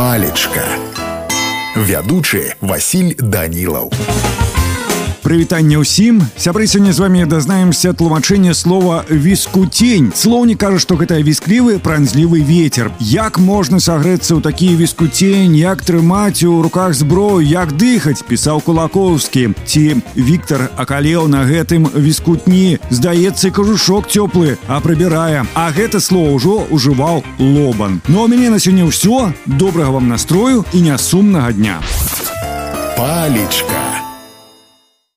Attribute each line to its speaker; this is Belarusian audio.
Speaker 1: палечка. Вядучы Васіль данілаў
Speaker 2: прывітанне ўсім. Сябры сёння з вами дазнаемся тлумачэнне слова віскутень слоўнік кажа што гэта вісклівы пранзлівы ветер як можна сагрэцца ў такі віскутень як трымаць у руках зброю? Як дыхаць? Пісаў кулакоўскі ці Віктор акалеў на гэтым віскутні? Здаецца кажушок цёплы а прыбірае. А гэта слово ўжо ужываў лобан. Но ну, мяне на сёння ўсё. Добрага вам настрою і нясумнага дня.
Speaker 1: Палечка